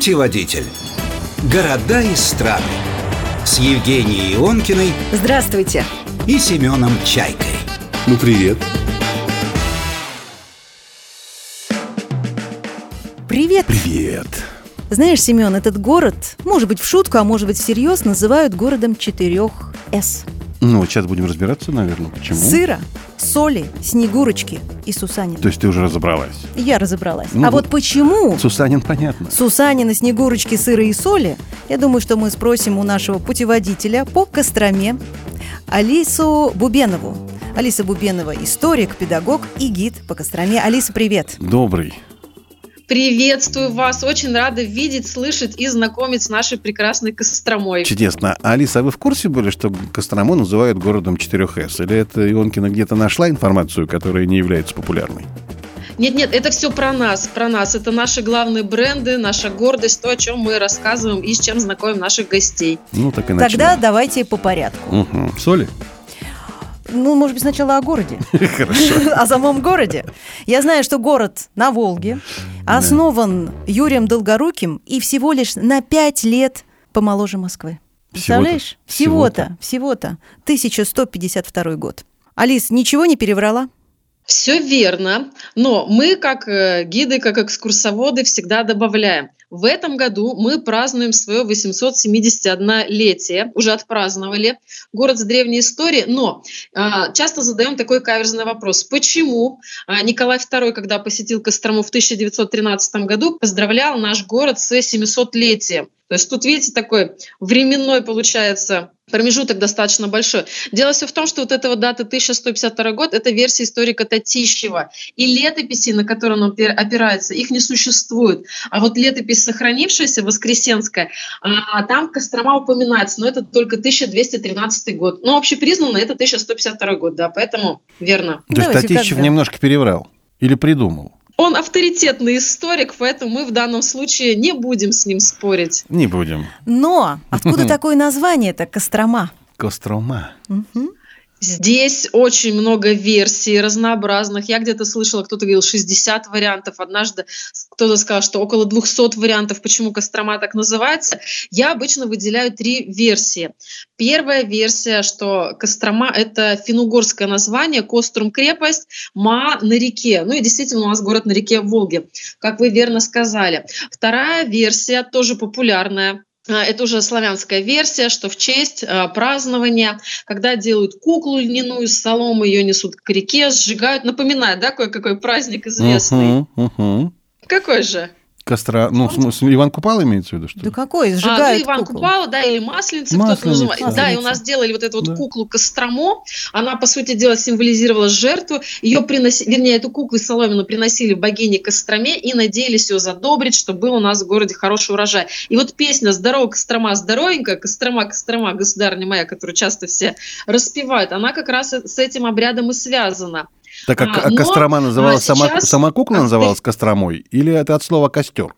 Путеводитель. Города и страны. С Евгенией Ионкиной Здравствуйте. и Семеном Чайкой. Ну, привет. Привет. Привет. Знаешь, Семен, этот город, может быть в шутку, а может быть всерьез, называют городом четырех «С». Ну, сейчас будем разбираться, наверное, почему. Сыра, соли, снегурочки и Сусанин. То есть ты уже разобралась. Я разобралась. Ну, а вот почему Сусанин, понятно. Сусанина, Снегурочки, сыра и соли, я думаю, что мы спросим у нашего путеводителя по Костроме Алису Бубенову. Алиса Бубенова – историк, педагог и гид по Костроме. Алиса, привет. Добрый. Приветствую вас. Очень рада видеть, слышать и знакомить с нашей прекрасной Костромой. Чудесно. А, Алиса, а вы в курсе были, что Кострому называют городом 4С? Или это Ионкина где-то нашла информацию, которая не является популярной? Нет, нет, это все про нас, про нас. Это наши главные бренды, наша гордость, то, о чем мы рассказываем и с чем знакомим наших гостей. Ну, так и Тогда начнем. давайте по порядку. Мгм. Соли? Ну, может быть, сначала о городе. Хорошо. О самом городе. Я знаю, что город на Волге основан Юрием Долгоруким и всего лишь на пять лет помоложе Москвы. Представляешь? Всего-то. Всего-то. Всего-то. 1152 год. Алис, ничего не переврала? Все верно, но мы, как э, гиды, как экскурсоводы, всегда добавляем. В этом году мы празднуем свое 871-летие, уже отпраздновали, город с древней историей, но а, часто задаем такой каверзный вопрос. Почему а, Николай II, когда посетил Кострому в 1913 году, поздравлял наш город с 700-летием? То есть тут, видите, такой временной, получается, промежуток достаточно большой. Дело все в том, что вот эта вот дата 1152 год – это версия историка Татищева. И летописи, на которые он опир- опирается, их не существует. А вот летопись, сохранившаяся, Воскресенская, а, там Кострома упоминается, но это только 1213 год. Ну, общепризнанно это 1152 год, да, поэтому верно. То есть Татищев немножко переврал. Или придумал. Он авторитетный историк, поэтому мы в данном случае не будем с ним спорить. Не будем. Но откуда такое название-то Кострома? Кострома. Мгм. Здесь очень много версий разнообразных. Я где-то слышала, кто-то говорил 60 вариантов. Однажды кто-то сказал, что около 200 вариантов, почему Кострома так называется. Я обычно выделяю три версии. Первая версия, что Кострома – это финугорское название, Кострум – крепость, Ма – на реке. Ну и действительно у нас город на реке Волге, как вы верно сказали. Вторая версия, тоже популярная, это уже славянская версия, что в честь а, празднования, когда делают куклу льняную с соломы, ее несут к реке, сжигают. Напоминает, да, кое-какой праздник известный? Мгм, мгм. Какой же? Костра... Ну, в смысле, Иван Купал имеется в виду, что Да ли? какой? А, Сжигают ну, Иван куклу. Купала, да, или Масленица, кто-то Масленица. называет. Да, и у нас делали вот эту вот Да. куклу Костромо. Она, по сути дела, символизировала жертву. Ее приносили, вернее, эту куклу соломину приносили богине Костроме и надеялись ее задобрить, чтобы был у нас в городе хороший урожай. И вот песня «Здорово, Кострома, здоровенькая», «Кострома, Кострома, государня моя», которую часто все распевают, она как раз с этим обрядом и связана. Так как А, а, но, Кострома называлась, а, сама, сейчас- сама кукла а, называлась Костромой? Или это от слова костер?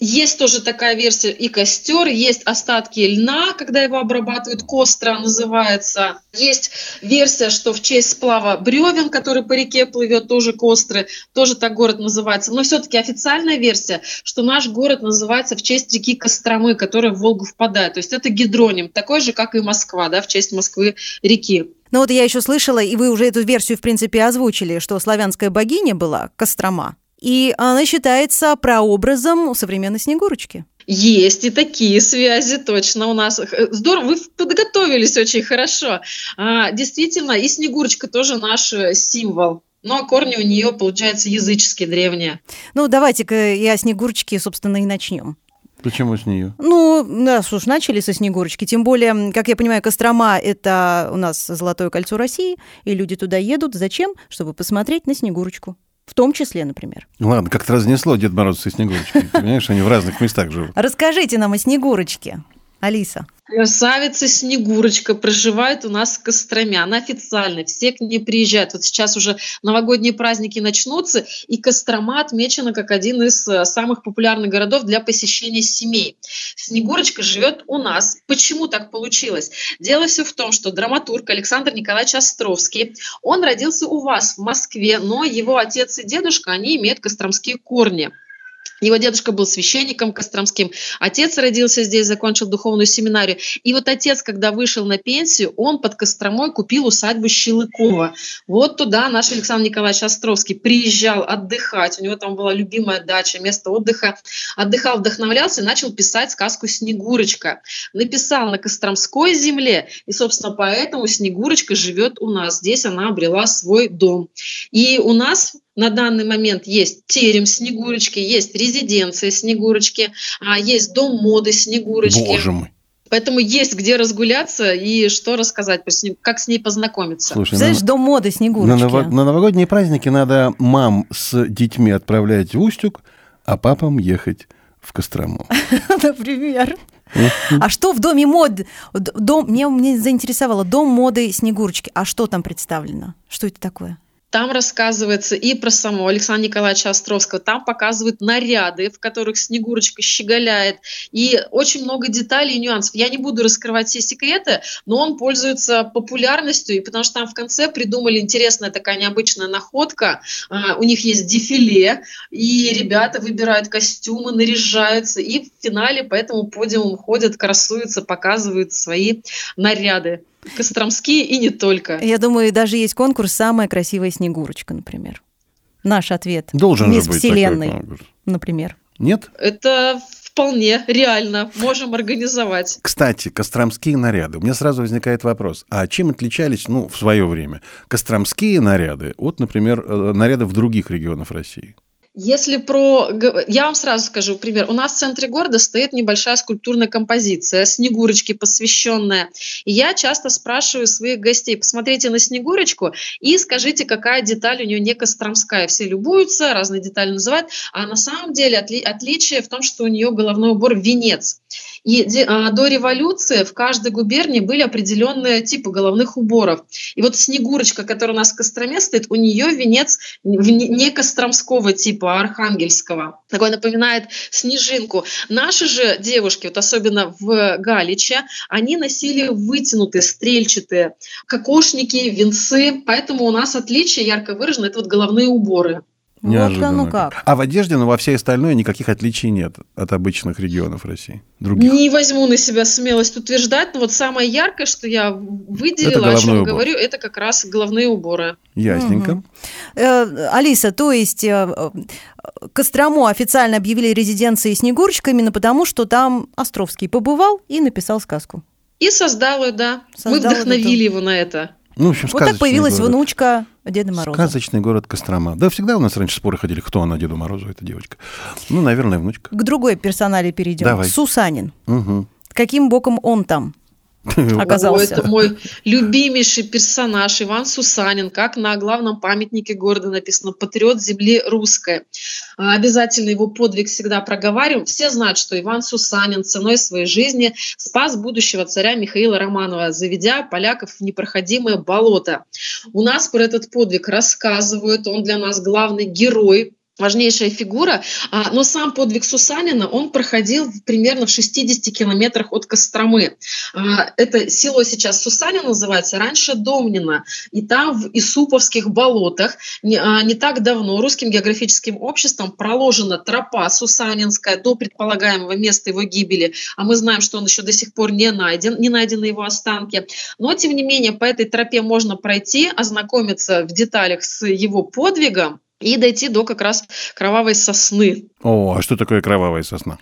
Есть тоже такая версия и костер, есть остатки льна, когда его обрабатывают, костра называется. Есть версия, что в честь сплава бревен, который по реке плывет, тоже костры, тоже так город называется. Но все-таки официальная версия, что наш город называется в честь реки Костромы, которая в Волгу впадает. То есть это гидроним, такой же, как и Москва, да, в честь Москвы реки. Ну вот я еще слышала, и вы уже эту версию, в принципе, озвучили, что славянская богиня была Кострома. И она считается прообразом современной Снегурочки. Есть и такие связи, точно у нас. Здорово, вы подготовились очень хорошо. А, действительно, и Снегурочка тоже наш э, символ. Но корни у нее, получается, языческие, древние. Ну, давайте-ка и о Снегурочке, собственно, и начнем. Почему с нее? Ну, раз уж начали со Снегурочки, тем более, как я понимаю, Кострома – это у нас Золотое кольцо России, и люди туда едут. Зачем? Чтобы посмотреть на Снегурочку. В том числе, например. Ладно, как-то разнесло Дед Мороз и Снегурочкой. Понимаешь, они в разных местах живут. Расскажите нам о Снегурочке, Алиса. Красавица Снегурочка проживает у нас в Костроме. Она официально, все к ней приезжают. Вот сейчас уже новогодние праздники начнутся, и Кострома отмечена как один из э, самых популярных городов для посещения семей. Снегурочка живет у нас. Почему так получилось? Дело все в том, что драматург Александр Николаевич Островский, он родился у вас в Москве, но его отец и дедушка, они имеют костромские корни. Его дедушка был священником костромским, отец родился здесь, закончил духовную семинарию. И вот отец, когда вышел на пенсию, он под Костромой купил усадьбу Щелыкова. Вот туда наш Александр Николаевич Островский приезжал отдыхать. У него там была любимая дача, место отдыха. Отдыхал, вдохновлялся и начал писать сказку «Снегурочка». Написал на Костромской земле, и, собственно, поэтому Снегурочка живет у нас. Здесь она обрела свой дом. И у нас на данный момент есть терем Снегурочки, есть резиденция Снегурочки, а есть дом моды Снегурочки. Боже мой. Поэтому есть где разгуляться и что рассказать, как с ней познакомиться. Слушай, Знаешь, на, дом моды Снегурочки. На, ново, на новогодние праздники надо мам с детьми отправлять в Устюг, а папам ехать в Кострому. Например. А что в доме мод? Дом, мне, мне заинтересовало дом моды Снегурочки. А что там представлено? Что это такое? Там рассказывается и про самого Александра Николаевича Островского, там показывают наряды, в которых Снегурочка щеголяет, и очень много деталей и нюансов. Я не буду раскрывать все секреты, но он пользуется популярностью, и потому что там в конце придумали интересная такая необычная находка. А, у них есть дефиле, и ребята выбирают костюмы, наряжаются, и в финале по этому подиуму ходят, красуются, показывают свои наряды. Костромские и не только. Я думаю, даже есть конкурс «Самая красивая Снегурочка», например. Наш ответ. Должен Мисс же быть Вселенной, такой например. Нет? Это вполне реально. Можем организовать. Кстати, костромские наряды. У меня сразу возникает вопрос. А чем отличались, ну, в свое время, костромские наряды от, например, э, наряды в других регионах России? Если про... Я вам сразу скажу пример. У нас в центре города стоит небольшая скульптурная композиция, Снегурочки посвященная. И я часто спрашиваю своих гостей, посмотрите на Снегурочку и скажите, какая деталь у нее не костромская. Все любуются, разные детали называют. А на самом деле отли... отличие в том, что у нее головной убор венец. И а, до революции в каждой губернии были определенные типы головных уборов. И вот Снегурочка, которая у нас в Костроме стоит, у нее венец не костромского типа, а архангельского. Такой напоминает снежинку. Наши же девушки, вот особенно в Галиче, они носили вытянутые, стрельчатые кокошники, венцы. Поэтому у нас отличие ярко выражено – это вот головные уборы. Неожиданно. Вот ну как. А в одежде, ну, во всей остальной никаких отличий нет от обычных регионов России. Других. Не возьму на себя смелость утверждать, но вот самое яркое, что я выделила, о чем убор. говорю, это как раз головные уборы. Ясненько. Угу. Э, Алиса, то есть э, Кострому официально объявили резиденцией Снегурочка именно потому, что там Островский побывал и написал сказку. И создал ее, да. Создал Мы вдохновили его на это. Ну, в общем, вот так появилась город. внучка Деда Мороза. Сказочный город Кострома. Да, всегда у нас раньше споры ходили, кто она Деду Морозу, эта девочка. Ну, наверное, внучка. К другой персонале перейдем. Давай. Сусанин. Угу. Каким боком он там? Оказался. Это мой любимейший персонаж Иван Сусанин, как на главном памятнике города написано «Патриот земли русской». А, обязательно его подвиг всегда проговариваем. Все знают, что Иван Сусанин ценой своей жизни спас будущего царя Михаила Романова, заведя поляков в непроходимое болото. У нас про этот подвиг рассказывают, он для нас главный герой важнейшая фигура. А, но сам подвиг Сусанина, он проходил примерно в 60 километрах от Костромы. А, это село сейчас Сусанин называется, раньше Домнина. И там в Исуповских болотах не, а, не так давно русским географическим обществом проложена тропа Сусанинская до предполагаемого места его гибели. А мы знаем, что он еще до сих пор не найден, не найдены его останки. Но, тем не менее, по этой тропе можно пройти, ознакомиться в деталях с его подвигом, и дойти до как раз кровавой сосны. О, а что такое кровавая сосна?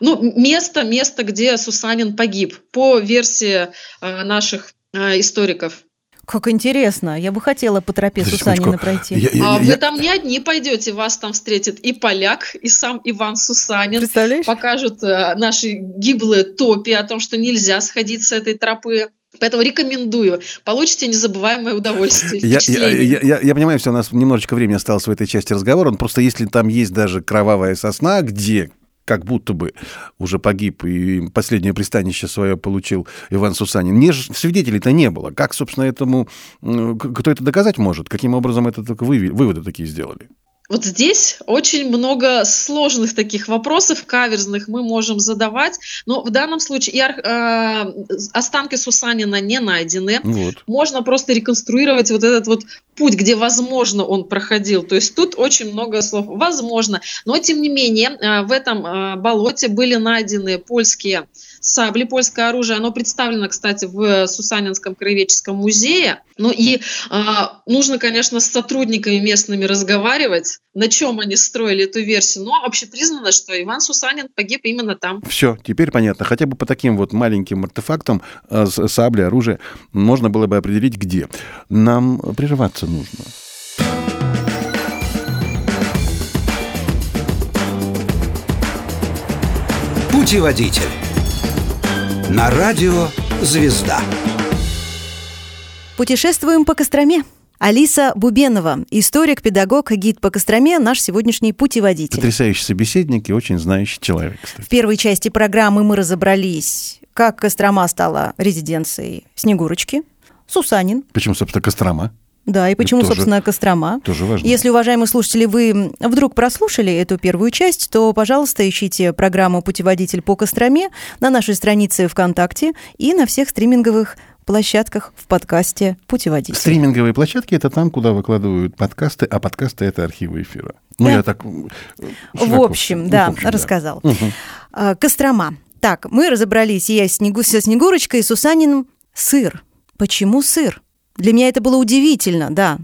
Ну, место, место, где Сусанин погиб, по версии э, наших э, историков. Как интересно. Я бы хотела по тропе Сусанина пройти. Я, я, а я, вы там не одни пойдете, вас там встретит и поляк, и сам Иван Сусанин. Представляешь? Покажут э, наши гиблые топи о том, что нельзя сходить с этой тропы. Поэтому рекомендую. Получите незабываемое удовольствие. Я, я, я, я, я понимаю, что у нас немножечко времени осталось в этой части разговора. Просто если там есть даже кровавая сосна, где как будто бы уже погиб и последнее пристанище свое получил Иван Сусанин. Не, свидетелей-то не было. Как, собственно, этому... Кто это доказать может? Каким образом это выводы такие сделали? Вот здесь очень много сложных таких вопросов, каверзных мы можем задавать, но в данном случае и, э, останки Сусанина не найдены. Вот. Можно просто реконструировать вот этот вот путь, где, возможно, он проходил. То есть тут очень много слов «возможно». Но, тем не менее, э, в этом э, болоте были найдены польские сабли, польское оружие. Оно представлено, кстати, в Сусанинском краеведческом музее. Ну и э, нужно, конечно, с сотрудниками местными разговаривать, на чем они строили эту версию. Но общепризнано, что Иван Сусанин погиб именно там. Все, теперь понятно. Хотя бы по таким вот маленьким артефактам э, сабли, оружие можно было бы определить, где. Нам прерываться нужно. Путеводитель. На радио «Звезда». Путешествуем по Костроме. Алиса Бубенова, историк, педагог, гид по Костроме, наш сегодняшний путеводитель. Потрясающий собеседник и очень знающий человек. Кстати. В первой части программы мы разобрались, как Кострома стала резиденцией Снегурочки. Сусанин. Почему, собственно, Кострома? Да, и почему, тоже, собственно, Кострома. Тоже важно. Если, уважаемые слушатели, вы вдруг прослушали эту первую часть, то, пожалуйста, ищите программу «Путеводитель по Костроме» на нашей странице ВКонтакте и на всех стриминговых площадках в подкасте «Путеводитель». Стриминговые площадки – это там, куда выкладывают подкасты, а подкасты – это архивы эфира. Ну, да. я так... В общем, ну, да, в общем, рассказал. Да. Угу. Кострома. Так, мы разобрались, я снегу, со Снегурочкой и Сусаниным. Сыр. Почему сыр? Для меня это было удивительно, да.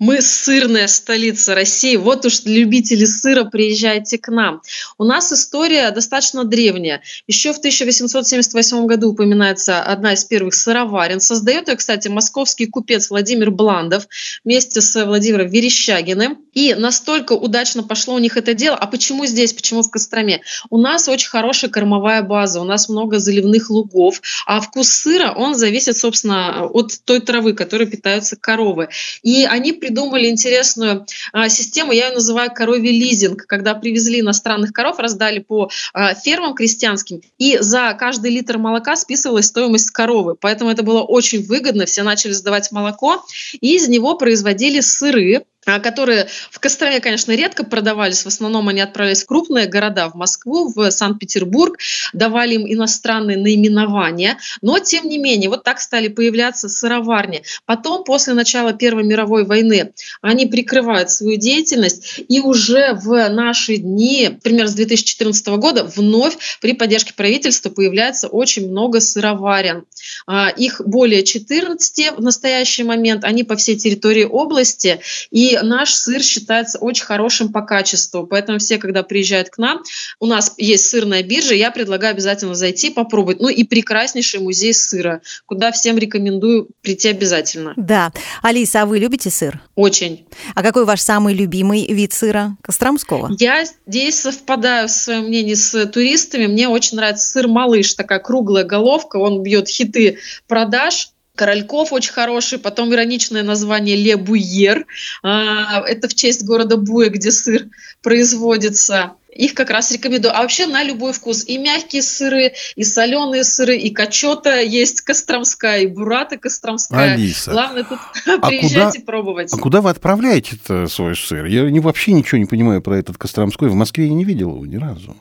Мы сырная столица России. Вот уж любители сыра, приезжайте к нам. У нас история достаточно древняя. Еще в 1878 году упоминается одна из первых сыроварен. Создает ее, кстати, московский купец Владимир Бландов вместе с Владимиром Верещагиным. И настолько удачно пошло у них это дело. А почему здесь, почему в Костроме? У нас очень хорошая кормовая база, у нас много заливных лугов, а вкус сыра, он зависит, собственно, от той травы, которой питаются коровы. И они придумали интересную а, систему, я ее называю коровий лизинг, когда привезли иностранных коров, раздали по а, фермам крестьянским, и за каждый литр молока списывалась стоимость коровы. Поэтому это было очень выгодно, все начали сдавать молоко, и из него производили сыры, которые в Костроме, конечно, редко продавались, в основном они отправлялись в крупные города, в Москву, в Санкт-Петербург, давали им иностранные наименования, но тем не менее, вот так стали появляться сыроварни. Потом, после начала Первой мировой войны, они прикрывают свою деятельность, и уже в наши дни, примерно с 2014 года, вновь при поддержке правительства появляется очень много сыроварен. А, их более 14 в настоящий момент, они по всей территории области, и наш сыр считается очень хорошим по качеству. Поэтому все, когда приезжают к нам, у нас есть сырная биржа, я предлагаю обязательно зайти, попробовать. Ну и прекраснейший музей сыра, куда всем рекомендую прийти обязательно. Да. Алиса, а вы любите сыр? Очень. А какой ваш самый любимый вид сыра? Костромского? Я здесь совпадаю в своем мнении с туристами. Мне очень нравится сыр малыш, такая круглая головка, он бьет хиты продаж Корольков очень хороший, потом ироничное название Ле Буйер. А, это в честь города Буя, где сыр производится. Их как раз рекомендую. А вообще на любой вкус. И мягкие сыры, и соленые сыры, и качета есть костромская, и бурата костромская. Алиса, Главное тут а приезжать и пробовать. А куда вы отправляете свой сыр? Я вообще ничего не понимаю про этот костромской. В Москве я не видел его ни разу.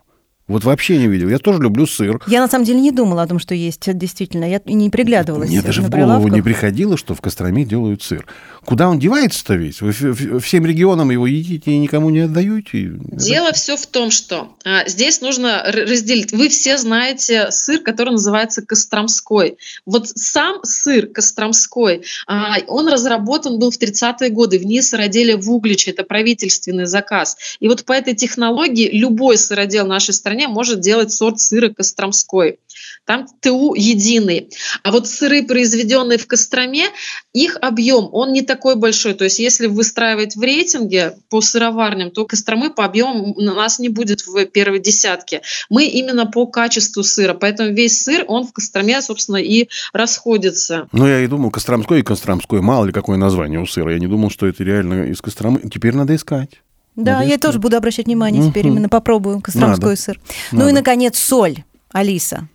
Вот вообще не видел. Я тоже люблю сыр. Я на самом деле не думала о том, что есть действительно. Я не приглядывалась. Мне даже в голову не приходило, что в Костроме делают сыр. Куда он девается-то весь? Вы всем регионам его едите и никому не отдаете? Дело все в том, что а, здесь нужно разделить. Вы все знаете сыр, который называется Костромской. Вот сам сыр Костромской, а, он разработан был в 30-е годы в НИИ сыроделия в Угличе. Это правительственный заказ. И вот по этой технологии любой сыродел в нашей стране стране может делать сорт сыра Костромской. Там ТУ единый. А вот сыры, произведенные в Костроме, их объем, он не такой большой. То есть если выстраивать в рейтинге по сыроварням, то Костромы по объему у нас не будет в первой десятке. Мы именно по качеству сыра. Поэтому весь сыр, он в Костроме, собственно, и расходится. Ну, я и думал, Костромской и Костромской. Мало ли какое название у сыра. Я не думал, что это реально из Костромы. Теперь надо искать. Да, я тоже буду обращать внимание теперь, именно попробую костромской Надо. сыр. Ну и, наконец, соль, Алиса.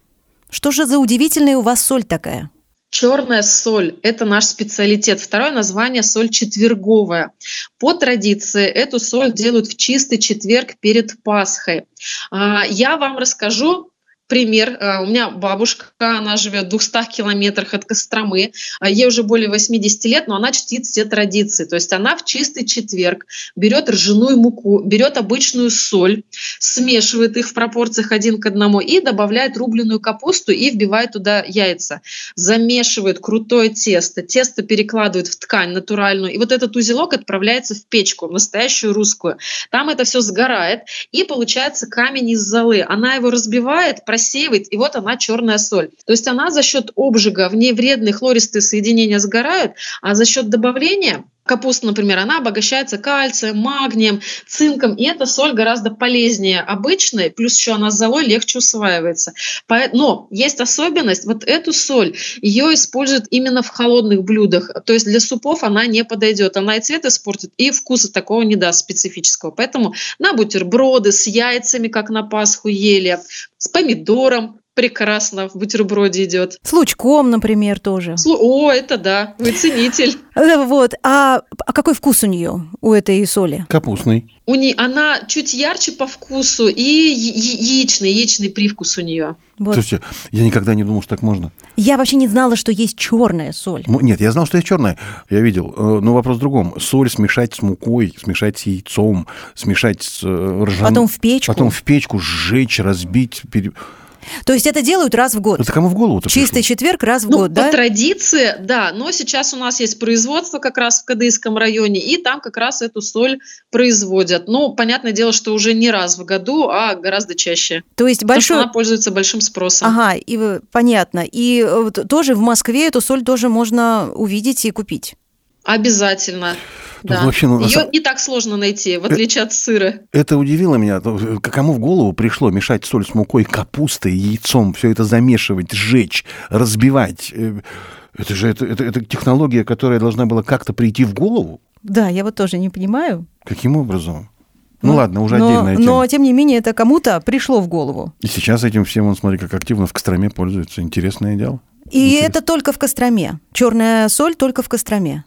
Что же за удивительная у вас соль такая? Черная соль – это наш специалитет. Второе название – соль четверговая. По традиции эту соль делают в чистый четверг перед Пасхой. А, я вам расскажу пример. Э, у меня бабушка, она живет в 200 километрах от Костромы. А ей уже более 80 лет, но она чтит все традиции. То есть она в чистый четверг берет ржаную муку, берет обычную соль, смешивает их в пропорциях один к одному и добавляет рубленую капусту и вбивает туда яйца. Замешивает крутое тесто. Тесто перекладывает в ткань натуральную. И вот этот узелок отправляется в печку, в настоящую русскую. Там это все сгорает. И получается камень из золы. Она его разбивает, просеивает, и вот она черная соль. То есть она за счет обжига, в ней вредные хлористые соединения сгорают, а за счет добавления Капуста, например, она обогащается кальцием, магнием, цинком, и эта соль гораздо полезнее обычной, плюс еще она с золой легче усваивается. Но есть особенность, вот эту соль, ее используют именно в холодных блюдах, то есть для супов она не подойдет, она и цвет испортит, и вкуса такого не даст специфического. Поэтому на бутерброды с яйцами, как на Пасху ели, с помидором, прекрасно в бутерброде идет. С лучком, например, тоже. О, это да, вы ценитель. Э, вот. А, а какой вкус у нее, у этой соли? Капустный. У нее, она чуть ярче по вкусу и яичный, яичный привкус у нее. Вот. Слушайте, я никогда не думал, что так можно. Я вообще не знала, что есть черная соль. Нет, я знал, что есть черная. Я видел. Э, но вопрос в другом. Соль смешать с мукой, смешать с яйцом, смешать с э, ржаным. Потом в печку. Потом в печку сжечь, разбить. Пере... То есть это делают раз в год? Это кому в голову Чистый пришло? четверг раз в ну, год, по да? По традиции, да. Но сейчас у нас есть производство как раз в Кадыйском районе, и там как раз эту соль производят. Ну, понятное дело, что уже не раз в году, а гораздо чаще. То есть большой... она пользуется большим спросом. Ага, и понятно. И э, тоже в Москве эту соль тоже можно увидеть и купить? Обязательно. Да. Вообще, ну, Ее не так сложно найти, в отличие от сыра. Это удивило меня. Кому в голову пришло мешать соль с мукой, капустой, яйцом, все это замешивать, сжечь, разбивать? Э, это же это, это, это технология, которая должна была как-то прийти в голову. Да, я вот тоже не понимаю. Каким образом? Ну, ну ладно, уже но, отдельная тема. Но, тем не менее, это кому-то пришло в голову. И сейчас этим всем, он, смотри, как активно в Костроме пользуется. Интересное дело. И Интересно. это только в Костроме. Черная соль только в Костроме.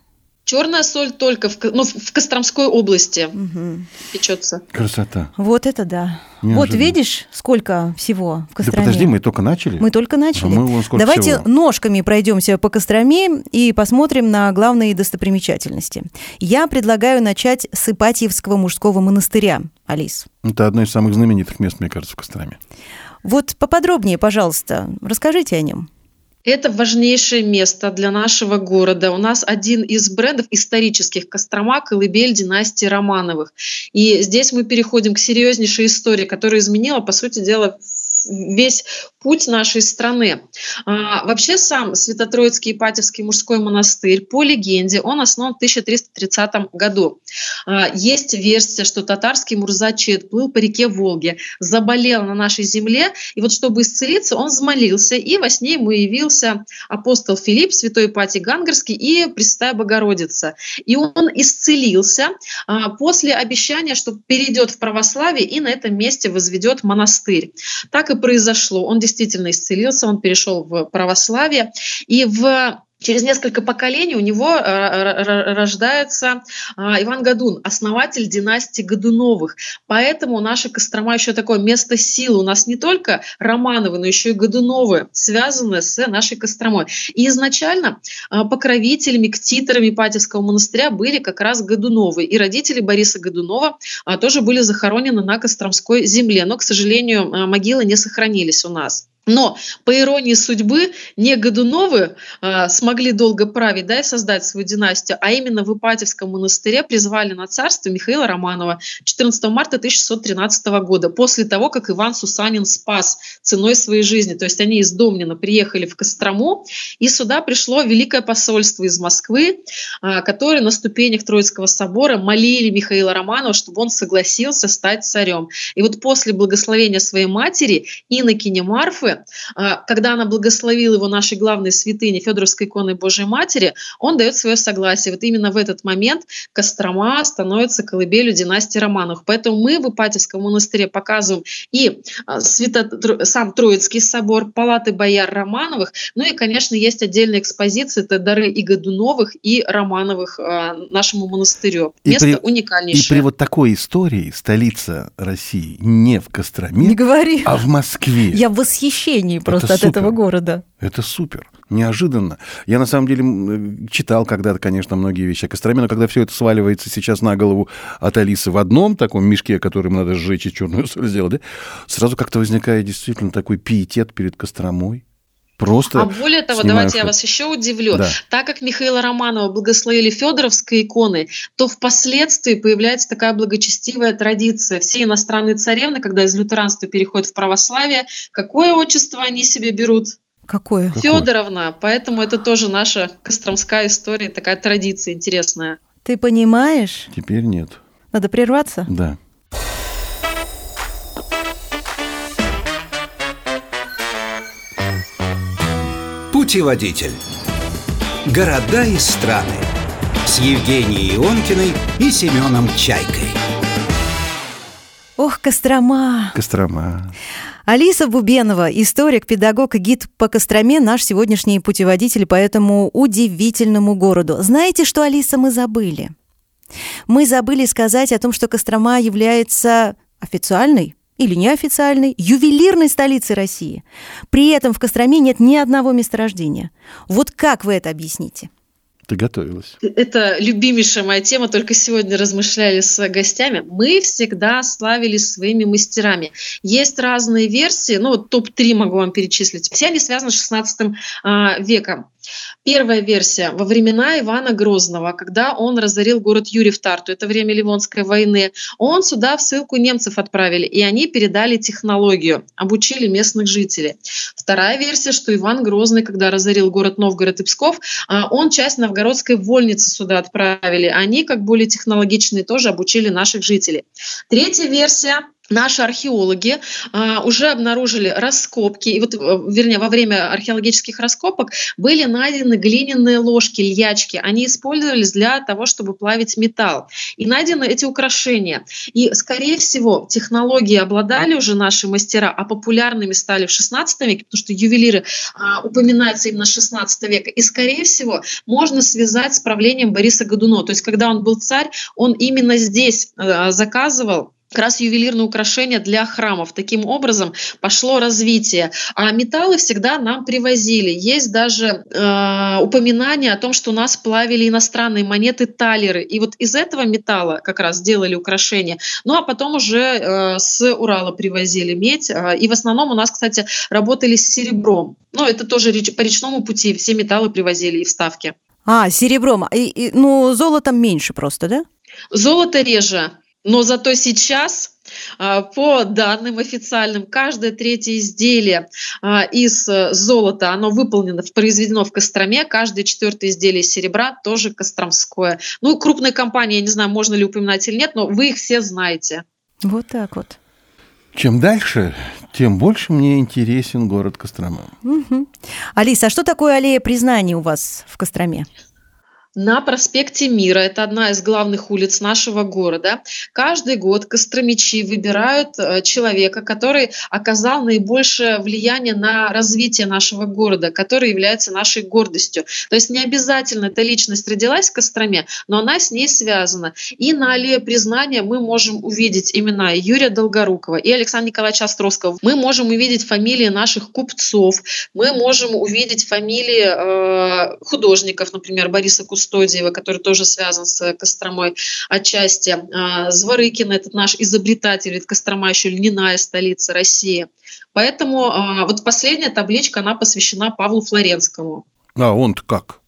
Черная соль только в, ну, в Костромской области угу. печется. Красота. Вот это да. Неожиданно. Вот видишь, сколько всего в Костроме. Да подожди, мы только начали. Мы только начали. А мы Давайте всего. ножками пройдемся по Костроме и посмотрим на главные достопримечательности. Я предлагаю начать с Ипатьевского мужского монастыря, Алис. Это одно из самых знаменитых мест, мне кажется, в Костроме. Вот поподробнее, пожалуйста, расскажите о нем. Это важнейшее место для нашего города. У нас один из брендов исторических Кострома – колыбель династии Романовых. И здесь мы переходим к серьезнейшей истории, которая изменила, по сути дела, весь путь нашей страны. А, вообще сам Свято-Троицкий Ипатьевский мужской монастырь, по легенде, он основан в 1330 году. А, есть версия, что татарский Мурзачет плыл по реке Волге, заболел на нашей земле, и вот чтобы исцелиться, он взмолился, и во сне ему явился апостол Филипп, святой Ипатий Гангарский и Пресвятая Богородица. И он исцелился а, после обещания, что перейдет в православие и на этом месте возведет монастырь. Так и произошло. Он действительно исцелился, он перешел в православие. И в Через несколько поколений у него э, рождается а, Иван Гадун, основатель династии Годуновых. Поэтому наша Кострома еще такое место силы. У нас не только Романовы, но еще и Годуновы связаны с нашей Костромой. И изначально а, покровителями, ктиторами Ипатьевского монастыря были как раз Годуновы. И родители Бориса Годунова тоже были захоронены на Костромской земле. Но, к сожалению, могилы не сохранились у нас. Но, по иронии судьбы, не Годуновы э, смогли долго править да, и создать свою династию, а именно в Ипатьевском монастыре призвали на царство Михаила Романова 14 марта 1613 года, после того, как Иван Сусанин спас ценой своей жизни. То есть они из Домнина приехали в Кострому, и сюда пришло Великое посольство из Москвы, э, которое на ступенях Троицкого собора молили Михаила Романова, чтобы он согласился стать царем. И вот после благословения своей матери Иннокене Марфы А, когда она благословила его нашей главной святыне Федоровской иконы Божией Матери, он дает свое согласие. Вот именно в этот момент Кострома становится колыбелью династии Романовых. Поэтому мы в Ипатьевском монастыре показываем и а, свято, сам Троицкий собор, палаты бояр Романовых, ну и, конечно, есть отдельная экспозиция, это дары и Годуновых, и Романовых а, нашему монастырю. Место и при, уникальнейшее. И при вот такой истории столица России не в Костроме, не говори. а в Москве. Я в восхищении просто это от супер. этого города. Это супер. Неожиданно. Я на самом деле читал когда-то, конечно, многие вещи о Костроме, но когда все это сваливается сейчас на голову от Алисы в одном таком мешке, которым надо сжечь и черную соль сделать, да, сразу как-то возникает действительно такой пиетет перед Костромой. Просто а более того, снимаю давайте я вас еще удивлю. Да. Так как Михаила Романова благословили Федоровской иконой, то впоследствии появляется такая благочестивая традиция. Все иностранные царевны, когда из лютеранства переходят в православие, какое отчество они себе берут? Какое? Какое? Федоровна. Поэтому это тоже наша костромская история, такая традиция интересная. Ты понимаешь? Теперь нет. Надо прерваться? Да. Путеводитель. Города и страны. С Евгенией Ионкиной и Семеном Чайкой. Ох, Кострома! Кострома. Алиса Бубенова, историк, педагог и гид по Костроме, наш сегодняшний путеводитель по этому удивительному городу. Знаете, что, Алиса, мы забыли? Мы забыли сказать о том, что Кострома является официальной или неофициальной ювелирной столицей России. При этом в Костроме нет ни одного месторождения. Вот как вы это объясните? Ты готовилась. Это любимейшая моя тема, только сегодня размышляли с гостями. Мы всегда славились своими мастерами. Есть разные версии, ну вот топ-3 могу вам перечислить. Все они связаны с 16 а, веком. Первая версия. Во времена Ивана Грозного, когда он разорил город Юрьев Тарту, это время Ливонской войны, он сюда в ссылку немцев отправили, и они передали технологию, обучили местных жителей. Вторая версия, что Иван Грозный, когда разорил город Новгород и Псков, а, он часть новгородской вольницы сюда отправили. Они, как более технологичные, тоже обучили наших жителей. Третья версия Наши археологи а, уже обнаружили раскопки, и вот, э, вернее, во время археологических раскопок были найдены глиняные ложки, льячки. Они использовались для того, чтобы плавить металл. И найдены эти украшения. И, скорее всего, технологии обладали уже наши мастера, а популярными стали в 16 веке, потому что ювелиры а, упоминаются именно с 16 века. И, скорее всего, можно связать с правлением Бориса Годунова. То есть, когда он был царь, он именно здесь а, заказывал как раз ювелирные украшения для храмов. Таким образом пошло развитие. А металлы всегда нам привозили. Есть даже э, упоминание о том, что у нас плавили иностранные монеты талеры. И вот из этого металла как раз делали украшения. Ну а потом уже э, с Урала привозили медь. Э, и в основном у нас, кстати, работали с серебром. Ну это тоже по речному пути. Все металлы привозили и вставки. А, серебром. И, и, ну, золотом меньше просто, да? Золото реже. Но зато сейчас, а, по данным официальным, каждое третье изделие а, из э, золота, оно выполнено, произведено в Костроме, каждое четвертое изделие из серебра тоже костромское. Ну, крупные компании, я не знаю, можно ли упоминать или нет, но вы их все знаете. Вот так вот. Чем дальше, тем больше мне интересен город Кострома. Мгм. Алиса, а что такое аллея признаний у вас в Костроме? На проспекте Мира, это одна из главных улиц нашего города, каждый год костромичи выбирают э, человека, который оказал наибольшее влияние на развитие нашего города, который является нашей гордостью. То есть не обязательно эта личность родилась в Костроме, но она с ней связана. И на аллее признания мы можем увидеть имена Юрия Долгорукова и Александра Николаевича Островского. Мы можем увидеть фамилии наших купцов, мы можем увидеть фамилии э, художников, например, Бориса Кустодиева, который тоже связан с Костромой отчасти. А, Зворыкин, этот наш изобретатель, ведь Кострома еще льняная столица России. Поэтому а, вот последняя табличка, она посвящена Павлу Флоренскому. А он-то как?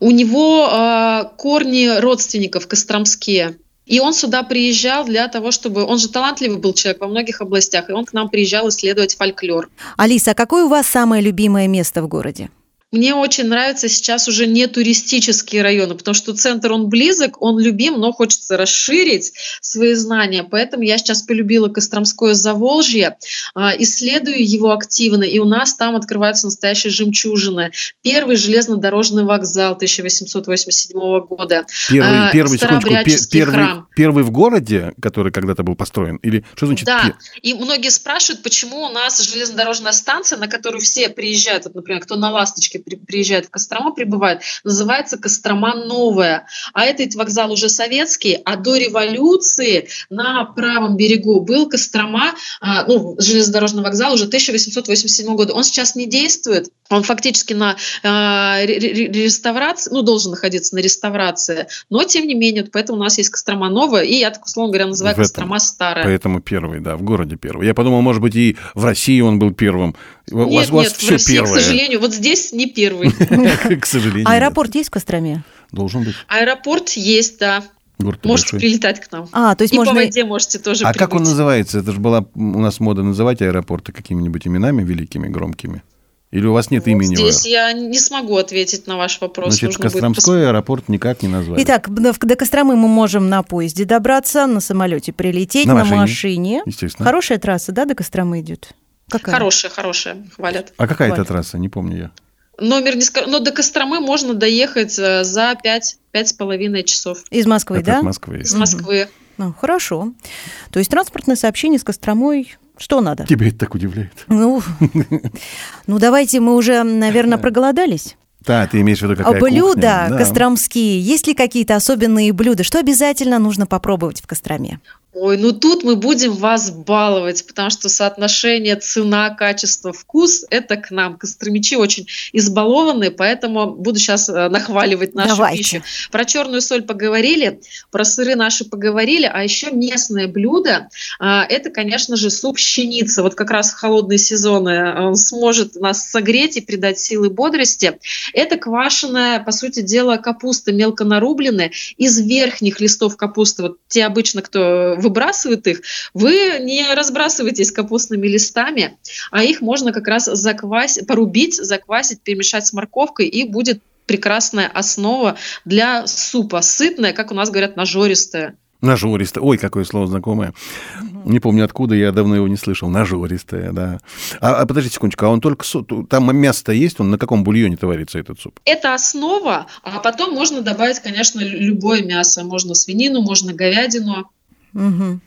У него а, корни родственников костромские. И он сюда приезжал для того, чтобы... Он же талантливый был человек во многих областях, и он к нам приезжал исследовать фольклор. Алиса, а какое у вас самое любимое место в городе? Мне очень нравятся сейчас уже не туристические районы, потому что центр, он близок, он любим, но хочется расширить свои знания. Поэтому я сейчас полюбила Костромское Заволжье, а, исследую его активно, и у нас там открываются настоящие жемчужины. Первый железнодорожный вокзал 1887 года. Первый, а, первый, секундочку, первый, храм. первый в городе, который когда-то был построен? Или что значит Да, пе- и многие спрашивают, почему у нас железнодорожная станция, на которую все приезжают, вот, например, кто на «Ласточке» приезжает в Кострому, прибывает, называется Кострома Новая. А этот вокзал уже советский, а до революции на правом берегу был Кострома, а, ну, железнодорожный вокзал уже 1887 года. Он сейчас не действует, он фактически на а, ре- ре- реставрации, ну, должен находиться на реставрации, но тем не менее, поэтому у нас есть Кострома Новая, и я так, условно говоря, называю В этом. Кострома Старая. Поэтому первый, да, в городе первый. Я подумал, может быть, и в России он был первым. У Нет, вас, вас нет, в все России, первое. к сожалению, вот здесь не первый. К сожалению. Аэропорт есть в Костроме? Должен быть. Аэропорт есть, да. Город Можете большой. прилетать к нам. А, то есть И можно... по воде можете тоже А как он прибыть. называется? Это же была у нас мода называть аэропорты какими-нибудь именами великими, громкими. Или у вас нет Вот имени? Здесь я не смогу ответить на ваш вопрос. Значит, Нужно будет Костромской аэропорт никак не назвали. Итак, до Костромы мы можем на поезде добраться, на самолете прилететь, На на, машине. машине. Естественно. Хорошая трасса, да, до Костромы идет? Какая? Хорошая, хорошая, хвалят. А какая это Хватит. трасса? Не помню я. Номер не скажу, но до Костромы можно доехать э, за пять, пять с половиной часов Из Москвы, Это да? от Москвы. из. Москвы. Ну, хорошо. То есть транспортное сообщение с Костромой, что надо? Тебя это так удивляет. Ну, ну давайте мы уже, наверное, проголодались. Да, ты имеешь в виду А какая блюда кухня? Да. костромские, есть ли какие-то особенные блюда? Что обязательно нужно попробовать в Костроме? Ой, ну тут мы будем вас баловать, потому что соотношение цена, качество, вкус – это к нам. Костромичи очень избалованные, поэтому буду сейчас нахваливать нашу Давайте. пищу. Про черную соль поговорили, про сыры наши поговорили, а еще местное блюдо а, – это, конечно же, суп щеница. Вот как раз в холодные сезоны он сможет нас согреть и придать силы бодрости. Это квашеная, по сути дела, капуста мелко нарубленная из верхних листов капусты. Вот те обычно, кто выбрасывает их, вы не разбрасываетесь капустными листами, а их можно как раз заквасить, порубить, заквасить, перемешать с морковкой, и будет прекрасная основа для супа. Сытная, как у нас говорят, нажористая. Нажористая. Ой, какое слово знакомое. Не помню откуда, я давно его не слышал. Нажористая, да. А, а подождите секундочку, а он только... Там мясо есть, он на каком бульоне-то варится этот суп? Это основа, а потом можно добавить, конечно, любое мясо. Можно свинину, можно говядину. Мгм.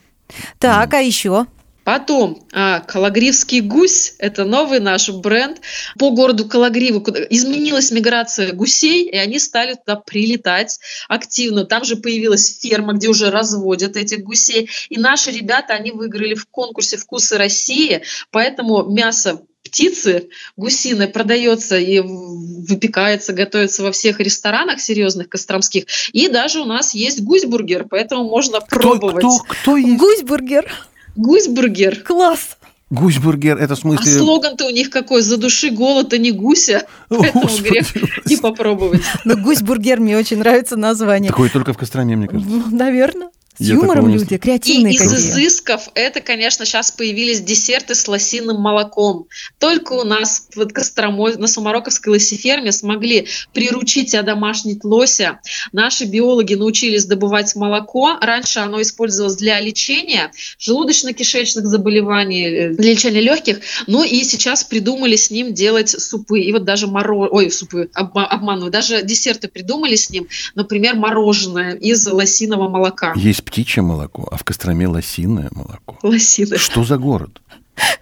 Так, а еще? Потом а, Калагривский гусь – это новый наш бренд. По городу Калагриву изменилась миграция гусей, и они стали туда прилетать активно. Там же появилась ферма, где уже разводят этих гусей. И наши ребята, они выиграли в конкурсе «Вкусы России», поэтому мясо птицы гусиной продается и в- выпекается, готовится во всех ресторанах серьезных костромских. И даже у нас есть гусь-бургер, поэтому можно Кто, пробовать. кто, кто есть? Гусь-бургер. Гусь-бургер. Класс. Гусь-бургер, это в А смысле... слоган-то у них какой? «Задуши голод, а не гуся». Поэтому Господи, грех не попробовать. Ну, гусь-бургер мне очень нравится название. Такое только в Костроме, мне кажется. Наверное. Юмором люди, И креативные из какие. изысков это, конечно, сейчас появились десерты с лосиным молоком. Только у нас в Костромой, на Сумароковской лосиферме смогли приручить и одомашнить лося. Наши биологи научились добывать молоко. Раньше оно использовалось для лечения желудочно-кишечных заболеваний, э, для лечения легких. Ну и сейчас придумали с ним делать супы. И вот даже моро... Ой, супы, обма- обманываю. Даже десерты придумали с ним. Например, мороженое из лосиного молока. Есть птичье молоко, а в Костроме лосиное молоко. Лосины. Что за город?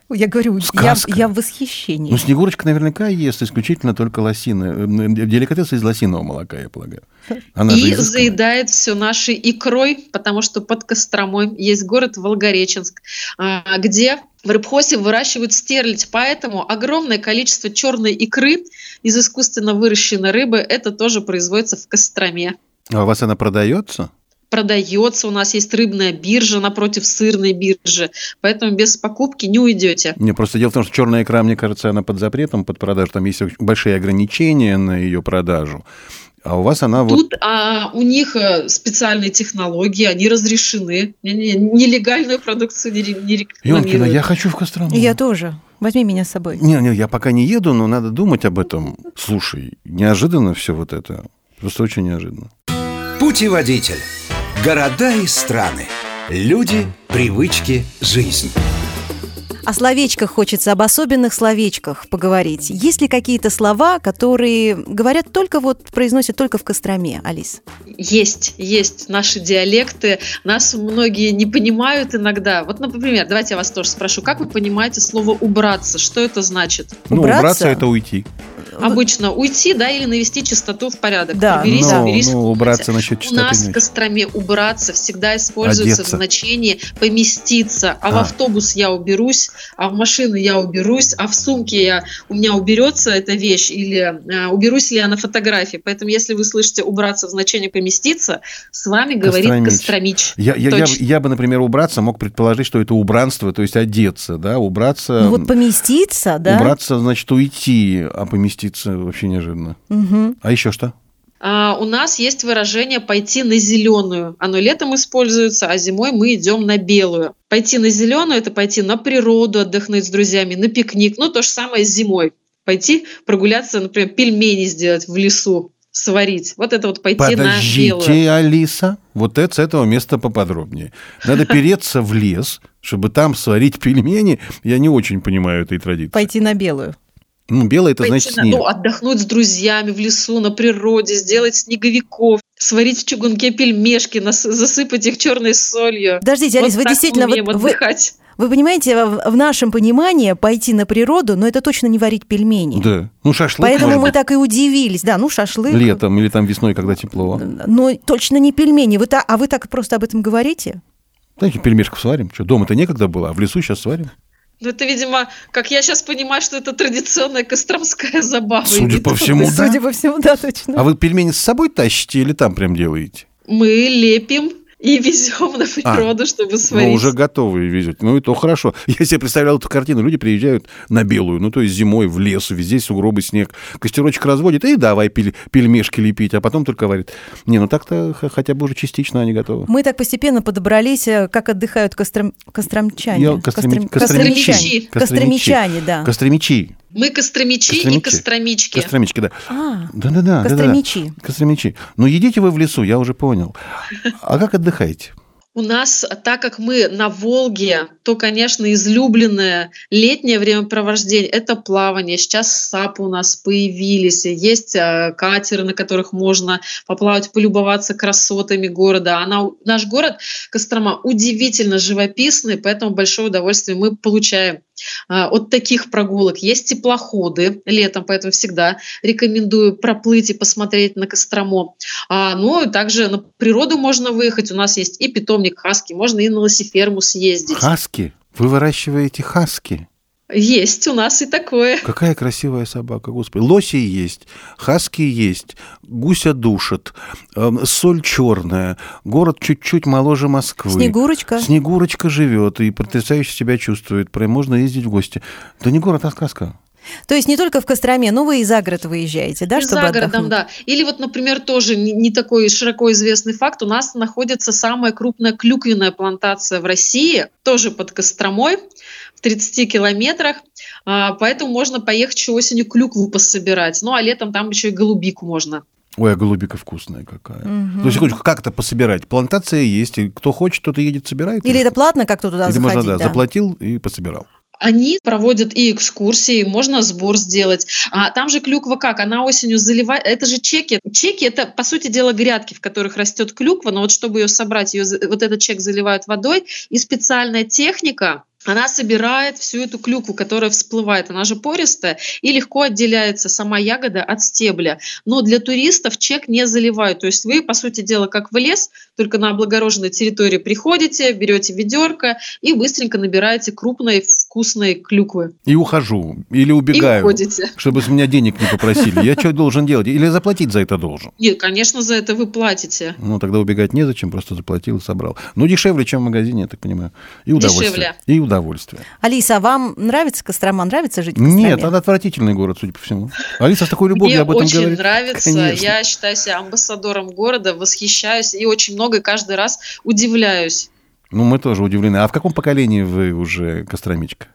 Я говорю, я, Сказка. я в восхищении. Ну, Снегурочка наверняка ест исключительно только лосины. Деликатес из лосиного молока, я полагаю. Она и заедает все нашей икрой, потому что под Костромой есть город Волгореченск, а, где в рыбхозе выращивают стерлядь, поэтому огромное количество черной икры из искусственно выращенной рыбы это тоже производится в Костроме. А у вас она продается? Продается, у нас есть рыбная биржа напротив сырной биржи, поэтому без покупки не уйдете. Не, просто дело в том, что черная икра, мне кажется, она под запретом, под продажу. Там есть большие ограничения на ее продажу. А у вас она вот... Тут а, у них э, специальные технологии, они разрешены. Не- не- Нелегальную продукцию не, не рекламируют. я хочу в Кострому. Я тоже. Возьми меня с собой. Не, не, я пока не еду, но надо думать об этом. Слушай, неожиданно все вот это. Просто очень неожиданно. Путеводитель. Города и страны. Люди, привычки, жизнь. О словечках хочется, об особенных словечках поговорить. Есть ли какие-то слова, которые говорят только вот, произносят только в Костроме, Алис? Есть, есть наши диалекты. Нас многие не понимают иногда. Вот, например, давайте я вас тоже спрошу, как вы понимаете слово «убраться»? Что это значит? Ну, Убраться? убраться это уйти. Обычно уйти, да, или навести чистоту в порядок. Да. Уберись, ну, уберись в ну, убраться насчет У чистоты. нас в. Костроме убраться всегда используется Одеться. в значении поместиться. А, в А. автобус я уберусь, а в машину я уберусь, а в сумке я, у меня уберется эта вещь, или а, уберусь ли я на фотографии. Поэтому, если вы слышите убраться в значении поместиться, с вами говорит Костромич. Костромич. Я, я, я, я бы, например, убраться мог предположить, что это убранство, то есть одеться, да, убраться. Ну вот поместиться, да? Убраться, значит, уйти, а поместиться вообще неожиданно. Мгм. А еще что? А, у нас есть выражение «пойти на зеленую». Оно летом используется, а зимой мы идем на белую. Пойти на зеленую – это пойти на природу, отдохнуть с друзьями, на пикник. Ну, то же самое зимой. Пойти прогуляться, например, пельмени сделать в лесу, сварить. Вот это вот пойти на белую. Подождите, Алиса, вот это с этого места поподробнее. Надо переться в лес, чтобы там сварить пельмени. Я не очень понимаю этой традиции. Пойти на белую. Ну, белое это значит на- снег. ну, отдохнуть с друзьями в лесу, на природе, сделать снеговиков, сварить в чугунке пельмешки, нас- засыпать их черной солью. Подождите, Алис, Вот вы так действительно... вот вы, отдыхать. вы понимаете, в, нашем понимании пойти на природу, но это точно не варить пельмени. Да. Ну, шашлык, Поэтому может мы быть, так и удивились. Да, ну шашлык. летом или там весной, когда тепло. Но точно не пельмени. Вы та- а вы так просто об этом говорите? Знаете, пельмешков сварим. Что, дома-то некогда было, а в лесу сейчас сварим. Ну, это, видимо, как я сейчас понимаю, что это традиционная костромская забава. Судя по всему, да. Судя по всему, да, точно. А вы пельмени с собой тащите или там прям делаете? Мы лепим и везем на природу, чтобы сварить. Ну, уже готовые везете. Ну, и то хорошо. Я себе представлял эту картину. Люди приезжают на белую, ну, то есть зимой в лес, везде сугробы, снег. Костерочек разводит, и давай пель- пельмешки лепить, а потом только варит. Не, ну так-то хотя бы уже частично они готовы. Мы так постепенно подобрались, э, как отдыхают костром... костромчане. Я- кострами- Костром- костромичи. Костромичане, да. Костромичи. Мы костромичи, и Костромичи. костромички. Костромички, да. А, Да-да-да. да-да. Костромичи. Костромичи. Ну, едите вы в лесу, я уже понял. А как отдыхаете? У нас, так как мы на Волге, то, конечно, излюбленное летнее времяпровождение – это плавание. Сейчас САП у нас появились, есть э, катеры, на которых можно поплавать, полюбоваться красотами города. Она, наш город Кострома удивительно живописный, поэтому большое удовольствие мы получаем а, от таких прогулок. Есть теплоходы летом, поэтому всегда рекомендую проплыть и посмотреть на Кострому. А, ну, и также на природу можно выехать. У нас есть и питомник хаски, можно и на лосиферму съездить. Хаски? Вы выращиваете хаски? Есть у нас и такое. Какая красивая собака, господи. Лоси есть, хаски есть, гуся душат, эм, соль черная, город чуть-чуть моложе Москвы. Снегурочка. Снегурочка живет и потрясающе себя чувствует. Прям можно ездить в гости. Да не город, а сказка. То есть не только в Костроме, но вы и за город выезжаете, да, И чтобы за городом, отдохнуть? да. Или вот, например, тоже не, не такой широко известный факт. У нас находится самая крупная клюквенная плантация в России, тоже под Костромой, в 30 километрах. А, поэтому можно поехать еще осенью клюкву пособирать. Ну, а летом там еще и голубику можно. Ой, а голубика вкусная какая. Мгм. Ну, секундочку, как это пособирать? Плантация есть, и кто хочет, тот и едет, собирает. Или это платно как-то туда Или заходить? можно, да, да? заплатил и пособирал. Они проводят и экскурсии, можно сбор сделать. А там же клюква как? Она осенью заливает. Это же чеки. Чеки это, по сути дела, грядки, в которых растет клюква. Но вот чтобы ее собрать, ее, вот этот чек заливают водой. И специальная техника, она собирает всю эту клюкву, которая всплывает. Она же пористая и легко отделяется сама ягода от стебля. Но для туристов чек не заливают. То есть вы, по сути дела, как в лес, только на облагороженной территории приходите, берете ведерко и быстренько набираете крупной вкусной клюквы. И ухожу. Или И убегаю. уходите. Чтобы с меня денег не попросили. Я что должен делать? Или заплатить за это должен? Нет, конечно, за это вы платите. Ну, тогда убегать незачем, просто заплатил и собрал. Ну, дешевле, чем в магазине, я так понимаю. И удовольствие. Дешевле. И удовольствие. Алиса, а вам нравится Кострома? Нравится жить в Костроме? Нет, это отвратительный город, судя по всему. Алиса с такой любовью Мне об этом очень говорит. нравится. Конечно. Я считаю себя амбассадором города, восхищаюсь и очень много каждый раз удивляюсь. Ну, мы тоже удивлены. А в каком поколении вы уже костромичка?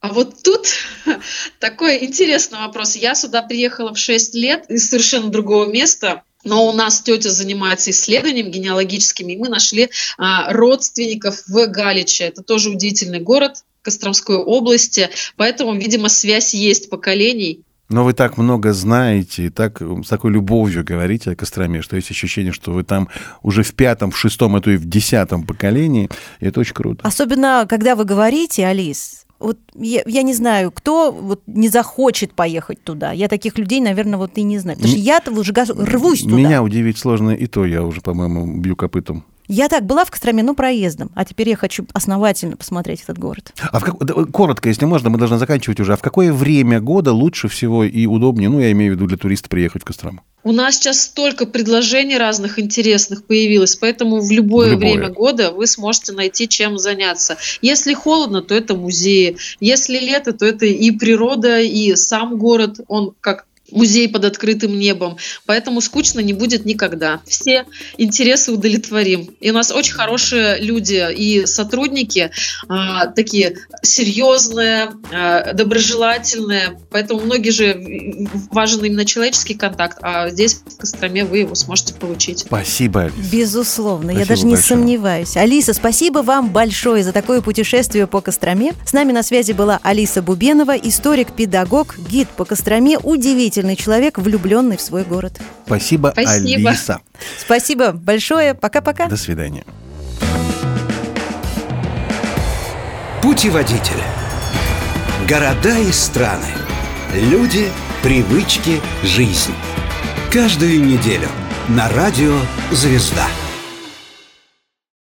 А вот тут такой интересный вопрос. Я сюда приехала в 6 лет из совершенно другого места. Но у нас тетя занимается исследованием генеалогическими, и мы нашли а, родственников в Галиче. Это тоже удивительный город Костромской области, поэтому, видимо, связь есть поколений. Но вы так много знаете и так, с такой любовью говорите о Костроме, что есть ощущение, что вы там уже в пятом, в шестом, а то и в десятом поколении. И это очень круто. Особенно, когда вы говорите, Алис, вот я, я не знаю, кто вот не захочет поехать туда. Я таких людей, наверное, вот и не знаю. Потому что я-то уже рвусь туда. Меня удивить сложно и то, я уже, по-моему, бью копытом. Я так была в Костроме, ну, проездом, а теперь я хочу основательно посмотреть этот город. А в как... коротко, если можно, мы должны заканчивать уже. А в какое время года лучше всего и удобнее, ну, я имею в виду для туриста приехать в Кострому? У нас сейчас столько предложений разных интересных появилось, поэтому в любое, в любое время года вы сможете найти чем заняться. Если холодно, то это музеи. Если лето, то это и природа, и сам город, он как музей под открытым небом. Поэтому скучно не будет никогда. Все интересы удовлетворим. И у нас очень хорошие люди и сотрудники, а, такие серьезные, а, доброжелательные. Поэтому многие же важен именно человеческий контакт, а здесь в Костроме вы его сможете получить. Спасибо, Алиса. Безусловно, спасибо я даже не большое. сомневаюсь. Алиса, спасибо вам большое за такое путешествие по Костроме. С нами на связи была Алиса Бубенова, историк-педагог, гид по Костроме. Удивительно удивительный человек, влюбленный в свой город. Спасибо, Спасибо. Алиса. Спасибо большое. Пока-пока. До свидания. Путеводитель. Города и страны. Люди, привычки, жизнь. Каждую неделю на радио «Звезда».